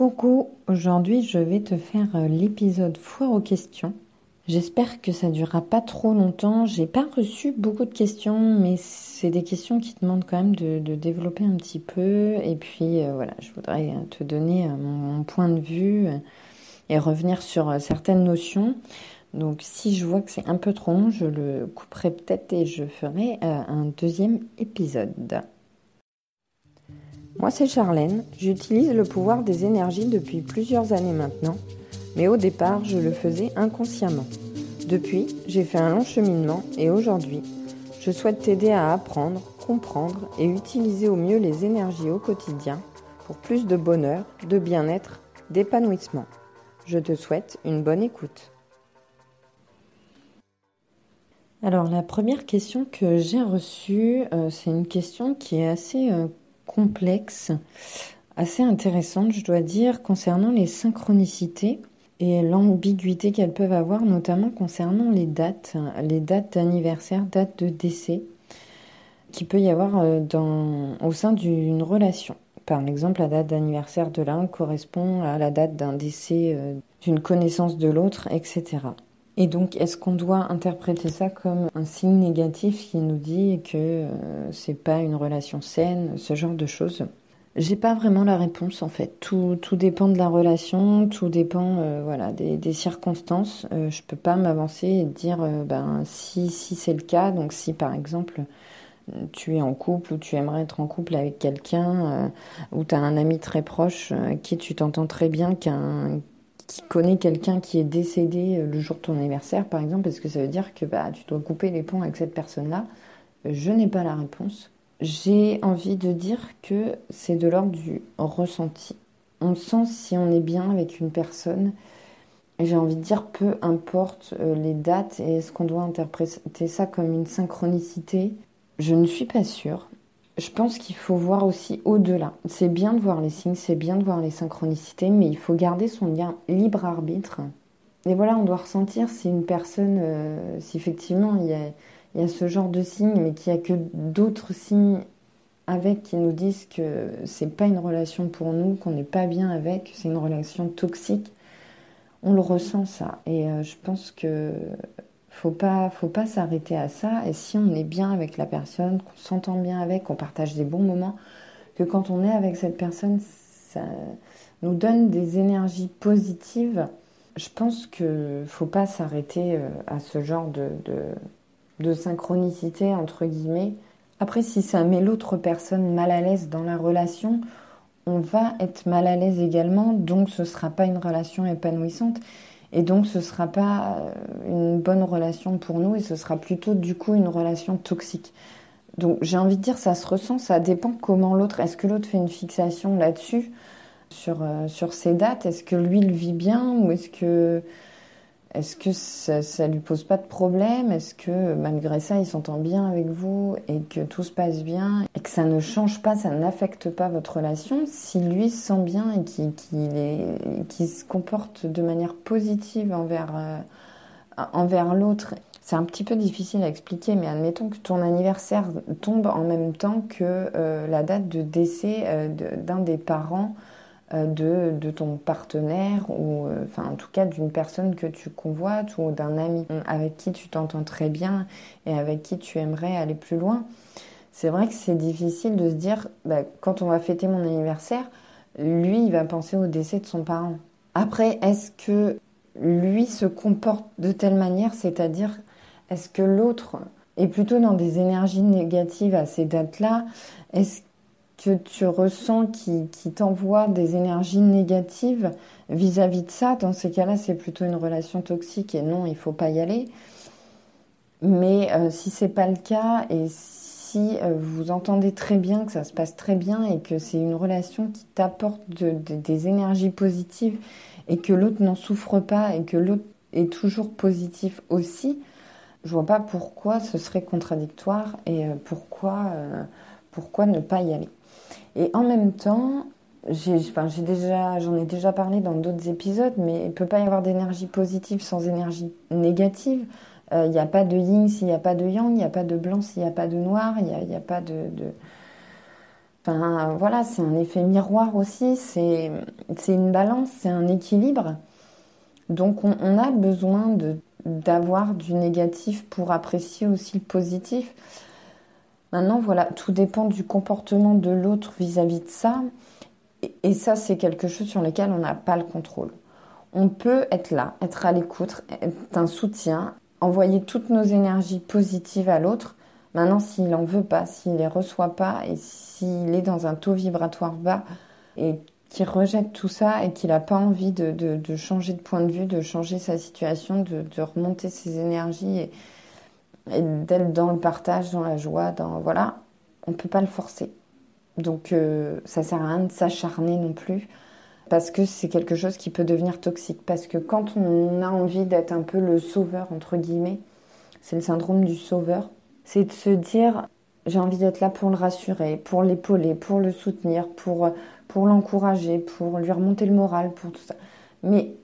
Coucou, aujourd'hui je vais te faire euh, l'épisode foire aux questions. J'espère que ça durera pas trop longtemps. J'ai pas reçu beaucoup de questions, mais c'est des questions qui demandent quand même de, développer un petit peu. Et puis euh, voilà, je voudrais te donner euh, mon, point de vue et revenir sur certaines notions. Donc si je vois que c'est un peu trop long, je le couperai peut-être et je ferai un deuxième épisode. Moi, c'est Charlène. J'utilise le pouvoir des énergies depuis plusieurs années maintenant, mais au départ, je le faisais inconsciemment. Depuis, j'ai fait un long cheminement et aujourd'hui, je souhaite t'aider à apprendre, comprendre et utiliser au mieux les énergies au quotidien pour plus de bonheur, de bien-être, d'épanouissement. Je te souhaite une bonne écoute. Alors la première question que j'ai reçue, euh, c'est une question qui est assez euh, complexe, assez intéressante, je dois dire, concernant les synchronicités et l'ambiguïté qu'elles peuvent avoir, notamment concernant les dates, les dates d'anniversaire, dates de décès, qui peut y avoir euh, au sein d'une relation. Par exemple, la date d'anniversaire de l'un correspond à la date d'un décès euh, d'une connaissance de l'autre, etc. Et donc, est-ce qu'on doit interpréter ça comme un signe négatif qui nous dit que euh, c'est pas une relation saine, ce genre de choses? J'ai pas vraiment la réponse en fait. Tout, tout dépend de la relation, tout dépend euh, voilà des, circonstances. Euh, je peux pas m'avancer et dire ben si si c'est le cas. Donc si par exemple tu es en couple ou tu aimerais être en couple avec quelqu'un ou tu as un ami très proche qui tu t'entends très bien qu'un qui connaît quelqu'un qui est décédé euh, le jour de ton anniversaire, par exemple, est-ce que ça veut dire que bah, tu dois couper les ponts avec cette personne-là? Je n'ai pas la réponse. J'ai envie de dire que c'est de l'ordre du ressenti. On sent si on est bien avec une personne. J'ai envie de dire, peu importe euh, les dates et est-ce qu'on doit interpréter ça comme une synchronicité, je ne suis pas sûre je pense qu'il faut voir aussi au-delà. C'est bien de voir les signes, c'est bien de voir les synchronicités, mais il faut garder son lien libre arbitre. Et voilà, on doit ressentir si une personne, euh, si effectivement il y, a, ce genre de signes, mais qu'il n'y a que d'autres signes avec qui nous disent que c'est pas une relation pour nous, qu'on n'est pas bien avec, c'est une relation toxique. On le ressent ça. Et euh, je pense que faut pas, faut pas s'arrêter à ça. Et si on est bien avec la personne, qu'on s'entend bien avec, qu'on partage des bons moments, que quand on est avec cette personne, ça nous donne des énergies positives. Je pense que faut pas s'arrêter euh, à ce genre de, de, synchronicité entre guillemets. Après, si ça met l'autre personne mal à l'aise dans la relation, on va être mal à l'aise également, donc ce sera pas une relation épanouissante. Et donc, ce ne sera pas euh, une bonne relation pour nous et ce sera plutôt du coup une relation toxique. Donc, j'ai envie de dire, ça se ressent, ça dépend comment l'autre. Est-ce que l'autre fait une fixation là-dessus, sur, euh, sur ces dates? Est-ce que lui le vit bien ou est-ce que est-ce que ça, ça lui pose pas de problème? Est-ce que malgré ça, il s'entend bien avec vous et que tout se passe bien et que ça ne change pas, ça n'affecte pas votre relation? Si lui se sent bien et qu'il se comporte de manière positive envers, euh, envers l'autre, c'est un petit peu difficile à expliquer, mais admettons que ton anniversaire tombe en même temps que euh, la date de décès euh, d'un des parents de, de, ton partenaire ou euh, enfin en tout cas d'une personne que tu convoites ou d'un ami avec qui tu t'entends très bien et avec qui tu aimerais aller plus loin. C'est vrai que c'est difficile de se dire bah, quand on va fêter mon anniversaire, lui il va penser au décès de son parent. Après, est-ce que lui se comporte de telle manière, c'est-à-dire est-ce que l'autre est plutôt dans des énergies négatives à ces dates-là? Est-ce que tu ressens qui, t'envoie des énergies négatives vis-à-vis de ça, dans ces cas-là, c'est plutôt une relation toxique et non, il faut pas y aller. Mais euh, si c'est pas le cas et si euh, vous entendez très bien, que ça se passe très bien et que c'est une relation qui t'apporte des énergies positives et que l'autre n'en souffre pas et que l'autre est toujours positif aussi, je vois pas pourquoi ce serait contradictoire et euh, pourquoi ne pas y aller. Et en même temps, j'ai, enfin, j'ai déjà, j'en ai déjà parlé dans d'autres épisodes, mais il ne peut pas y avoir d'énergie positive sans énergie négative. Euh, il n'y a pas de yin s'il n'y a pas de yang, il n'y a pas de blanc s'il n'y a pas de noir, il n'y a, a, pas de, Enfin, voilà, c'est un effet miroir aussi, c'est une balance, c'est un équilibre. Donc on, on a besoin d'avoir du négatif pour apprécier aussi le positif. Maintenant, voilà, tout dépend du comportement de l'autre vis-à-vis de ça. Et, ça, c'est quelque chose sur lequel on n'a pas le contrôle. On peut être là, être à l'écoute, être un soutien, envoyer toutes nos énergies positives à l'autre. Maintenant, s'il n'en veut pas, s'il les reçoit pas et s'il est dans un taux vibratoire bas et qu'il rejette tout ça et qu'il n'a pas envie de, changer de point de vue, de changer sa situation, de, de remonter ses énergies et, et d'être dans le partage, dans la joie, dans voilà, on peut pas le forcer. Donc euh, ça sert à rien de s'acharner non plus parce que c'est quelque chose qui peut devenir toxique. Parce que quand on a envie d'être un peu le sauveur entre guillemets, c'est le syndrome du sauveur, c'est de se dire j'ai envie d'être là pour le rassurer, pour l'épauler, pour le soutenir, pour pour l'encourager, pour lui remonter le moral, pour tout ça. Mais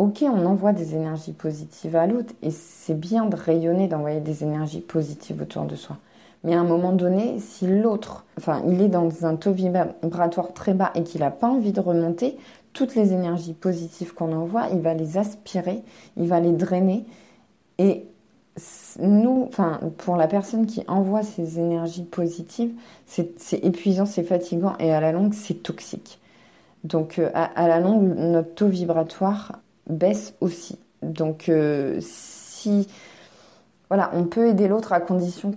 ok, on envoie des énergies positives à l'autre et c'est bien de rayonner, d'envoyer des énergies positives autour de soi. Mais à un moment donné, si l'autre, enfin, il est dans un taux vibratoire très bas et qu'il n'a pas envie de remonter, toutes les énergies positives qu'on envoie, il va les aspirer, il va les drainer. Et nous, enfin, pour la personne qui envoie ces énergies positives, c'est épuisant, c'est fatigant et à la longue, c'est toxique. Donc, euh, à, la longue, notre taux vibratoire baisse aussi. Donc euh, si voilà, on peut aider l'autre à condition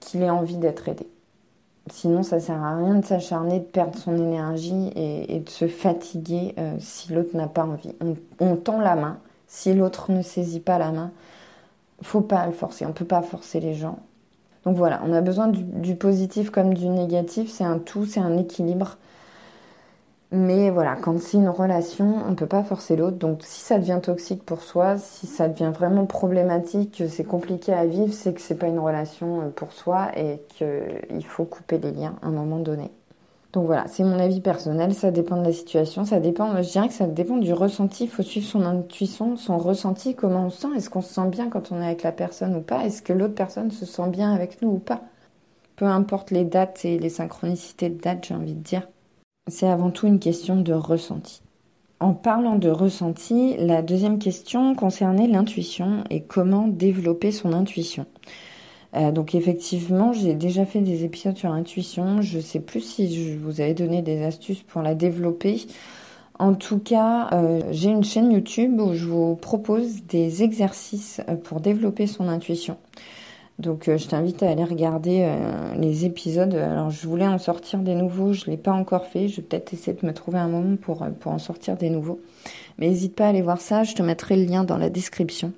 qu'il ait envie d'être aidé. Sinon, ça sert à rien de s'acharner, de perdre son énergie et, de se fatiguer euh, si l'autre n'a pas envie. On, tend la main. Si l'autre ne saisit pas la main, faut pas le forcer. On peut pas forcer les gens. Donc voilà, on a besoin du positif comme du négatif. C'est un tout, c'est un équilibre. Mais voilà, quand c'est une relation, on ne peut pas forcer l'autre. Donc si ça devient toxique pour soi, si ça devient vraiment problématique, que c'est compliqué à vivre, c'est que c'est pas une relation euh, pour soi et qu'il faut couper les liens à un moment donné. Donc voilà, c'est mon avis personnel, ça dépend de la situation, ça dépend, je dirais que ça dépend du ressenti, il faut suivre son intuition, son ressenti, comment on se sent, est-ce qu'on se sent bien quand on est avec la personne ou pas, est-ce que l'autre personne se sent bien avec nous ou pas. Peu importe les dates et les synchronicités de dates, j'ai envie de dire c'est avant tout une question de ressenti. En parlant de ressenti, la deuxième question concernait l'intuition et comment développer son intuition. Euh, donc effectivement, j'ai déjà fait des épisodes sur l'intuition. Je ne sais plus si je vous avais donné des astuces pour la développer. En tout cas, euh, j'ai une chaîne YouTube où je vous propose des exercices euh, pour développer son intuition. Donc euh, je t'invite à aller regarder euh, les épisodes. Alors je voulais en sortir des nouveaux, je ne l'ai pas encore fait. Je vais peut-être essayer de me trouver un moment pour, euh, pour en sortir des nouveaux. Mais n'hésite pas à aller voir ça, je te mettrai le lien dans la description.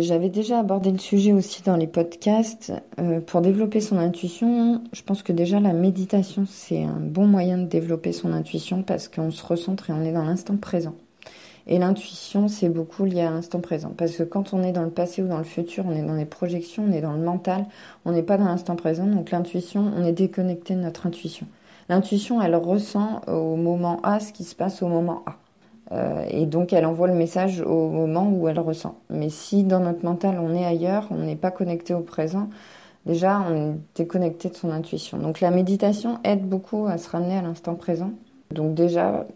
J'avais déjà abordé le sujet aussi dans les podcasts. pour développer son intuition, je pense que déjà la méditation, c'est un bon moyen de développer son intuition parce qu'on se recentre et on est dans l'instant présent. Et l'intuition, c'est beaucoup lié à l'instant présent. Parce que quand on est dans le passé ou dans le futur, on est dans les projections, on est dans le mental, on n'est pas dans l'instant présent. Donc l'intuition, on est déconnecté de notre intuition. L'intuition, elle ressent au moment A ce qui se passe au moment A. Euh, et donc elle envoie le message au moment où elle ressent. Mais si dans notre mental on est ailleurs, on n'est pas connecté au présent, déjà on est déconnecté de son intuition. Donc la méditation aide beaucoup à se ramener à l'instant présent. Donc déjà,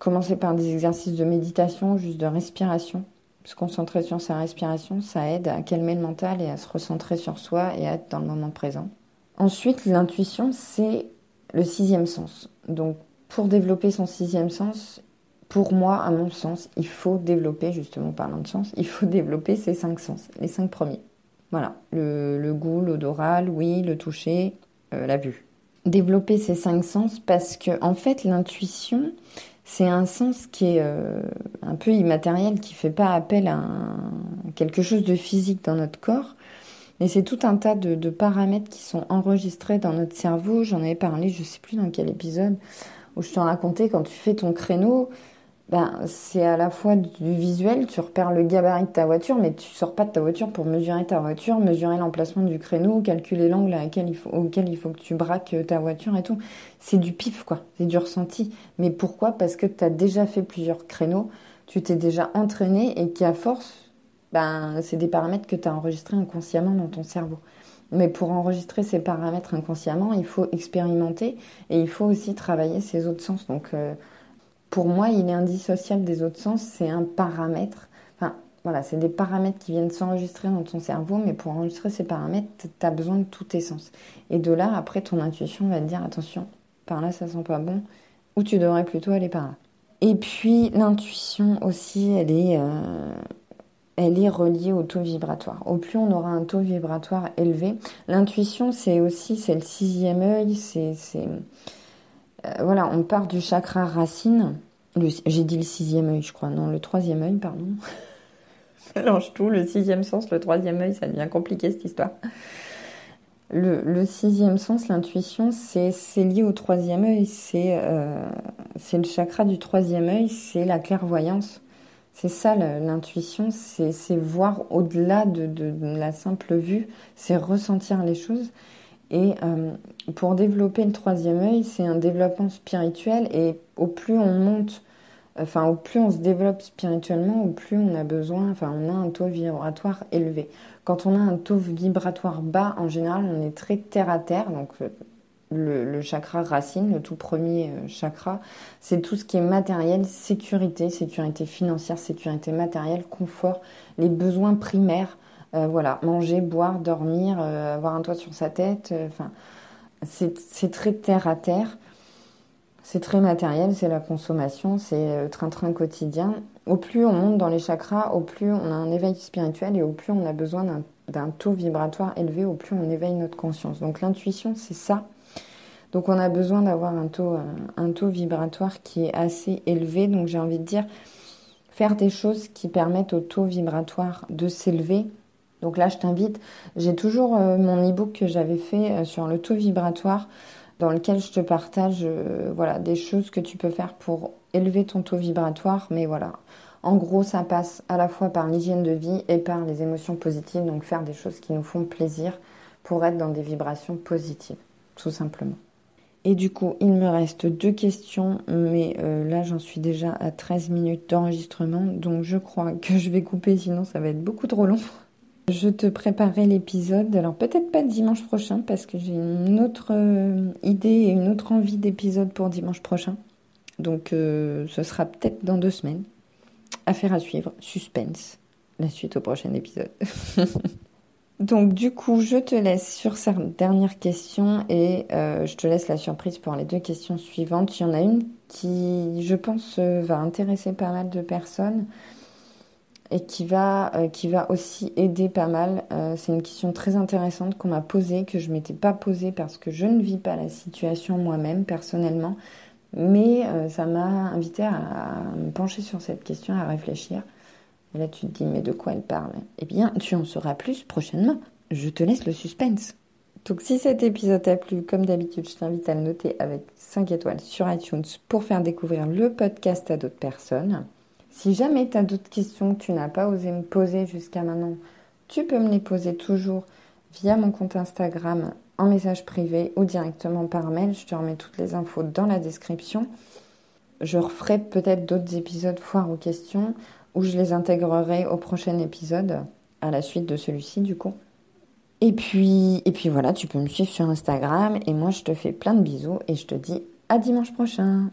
commencer par des exercices de méditation, juste de respiration. Se concentrer sur sa respiration, ça aide à calmer le mental et à se recentrer sur soi et à être dans le moment présent. Ensuite, l'intuition, c'est le sixième sens. Donc, pour développer son sixième sens, pour moi, à mon sens, il faut développer, justement parlant de sens, il faut développer ces cinq sens, les cinq premiers. Voilà, le, goût, l'odorat, l'ouïe, le toucher, euh, la vue. Développer ces cinq sens parce que, en fait, l'intuition, c'est un sens qui est euh, un peu immatériel, qui fait pas appel à quelque chose de physique dans notre corps. Mais c'est tout un tas de, paramètres qui sont enregistrés dans notre cerveau. J'en avais parlé, je sais plus dans quel épisode, où je t'en racontais quand tu fais ton créneau, ben, c'est à la fois du visuel, tu repères le gabarit de ta voiture, mais tu sors pas de ta voiture pour mesurer ta voiture, mesurer l'emplacement du créneau, calculer l'angle auquel il faut que tu braques ta voiture et tout. C'est du pif, quoi. C'est du ressenti. Mais pourquoi? Parce que tu as déjà fait plusieurs créneaux, tu t'es déjà entraîné et qu'à force, ben, c'est des paramètres que tu as enregistrés inconsciemment dans ton cerveau. Mais pour enregistrer ces paramètres inconsciemment, il faut expérimenter et il faut aussi travailler ses autres sens. Donc, euh, pour moi, il est indissociable des autres sens. C'est un paramètre. Enfin, voilà, c'est des paramètres qui viennent s'enregistrer dans ton cerveau, mais pour enregistrer ces paramètres, tu as besoin de tous tes sens. Et de là, après, ton intuition va te dire attention, par là, ça sent pas bon, ou tu devrais plutôt aller par là. Et puis, l'intuition aussi, elle est. Euh, elle est reliée au taux vibratoire. Au plus on aura un taux vibratoire élevé, l'intuition c'est aussi c'est le sixième œil, c'est euh, voilà, on part du chakra racine. J'ai dit le sixième œil, je crois, non, le troisième œil, pardon. mélange tout, le sixième sens, le troisième œil, ça devient compliqué cette histoire. Le, sixième sens, l'intuition, c'est lié au troisième œil, euh, c'est le chakra du troisième œil, c'est la clairvoyance. C'est ça l'intuition, c'est voir au-delà de, la simple vue, c'est ressentir les choses. Et euh, pour développer le troisième œil, c'est un développement spirituel et au plus on monte, enfin au plus on se développe spirituellement, au plus on a besoin, enfin on a un taux vibratoire élevé. Quand on a un taux vibratoire bas, en général, on est très terre à terre, donc le, chakra racine, le tout premier euh, chakra, c'est tout ce qui est matériel, sécurité, sécurité financière, sécurité matérielle, confort, les besoins primaires. Euh, voilà, manger, boire, dormir, euh, avoir un toit sur sa tête. Enfin, c'est très terre à terre. C'est très matériel, c'est la consommation, c'est train-train quotidien. Au plus on monte dans les chakras, au plus on a un éveil spirituel et au plus on a besoin d'un taux vibratoire élevé, au plus on éveille notre conscience. Donc l'intuition, c'est ça. Donc on a besoin d'avoir un taux, un taux vibratoire qui est assez élevé. Donc j'ai envie de dire, faire des choses qui permettent au taux vibratoire de s'élever. Donc là, je t'invite, j'ai toujours euh, mon e-book que j'avais fait euh, sur le taux vibratoire dans lequel je te partage euh, voilà, des choses que tu peux faire pour élever ton taux vibratoire. Mais voilà, en gros, ça passe à la fois par l'hygiène de vie et par les émotions positives. Donc faire des choses qui nous font plaisir pour être dans des vibrations positives, tout simplement. Et du coup, il me reste deux questions, mais là j'en suis déjà à 13 minutes d'enregistrement, donc je crois que je vais couper, sinon ça va être beaucoup trop long. Je te préparerai l'épisode, alors peut-être pas dimanche prochain, parce que j'ai une autre euh, idée et une autre envie d'épisode pour dimanche prochain. Donc euh, ce sera peut-être dans deux semaines. Affaire à suivre, suspense. La suite au prochain épisode. Donc du coup, je te laisse sur cette dernière question et euh, je te laisse la surprise pour les deux questions suivantes. Il y en a une qui, je pense, va intéresser pas mal de personnes et qui va, euh, qui va aussi aider pas mal. c'est une question très intéressante qu'on m'a posée, que je m'étais pas posée parce que je ne vis pas la situation moi-même personnellement, mais ça m'a invité à, à me pencher sur cette question, à réfléchir. Et là, tu te dis, mais de quoi elle parle? Eh bien, tu en sauras plus prochainement. Je te laisse le suspense. Donc, si cet épisode t'a plu, comme d'habitude, je t'invite à le noter avec 5 étoiles sur iTunes pour faire découvrir le podcast à d'autres personnes. Si jamais tu as d'autres questions que tu n'as pas osé me poser jusqu'à maintenant, tu peux me les poser toujours via mon compte Instagram en message privé ou directement par mail. Je te remets toutes les infos dans la description. Je referai peut-être d'autres épisodes foire aux questions où je les intégrerai au prochain épisode, à la suite de celui-ci du coup. Et puis, et puis voilà, tu peux me suivre sur Instagram et moi je te fais plein de bisous et je te dis à dimanche prochain.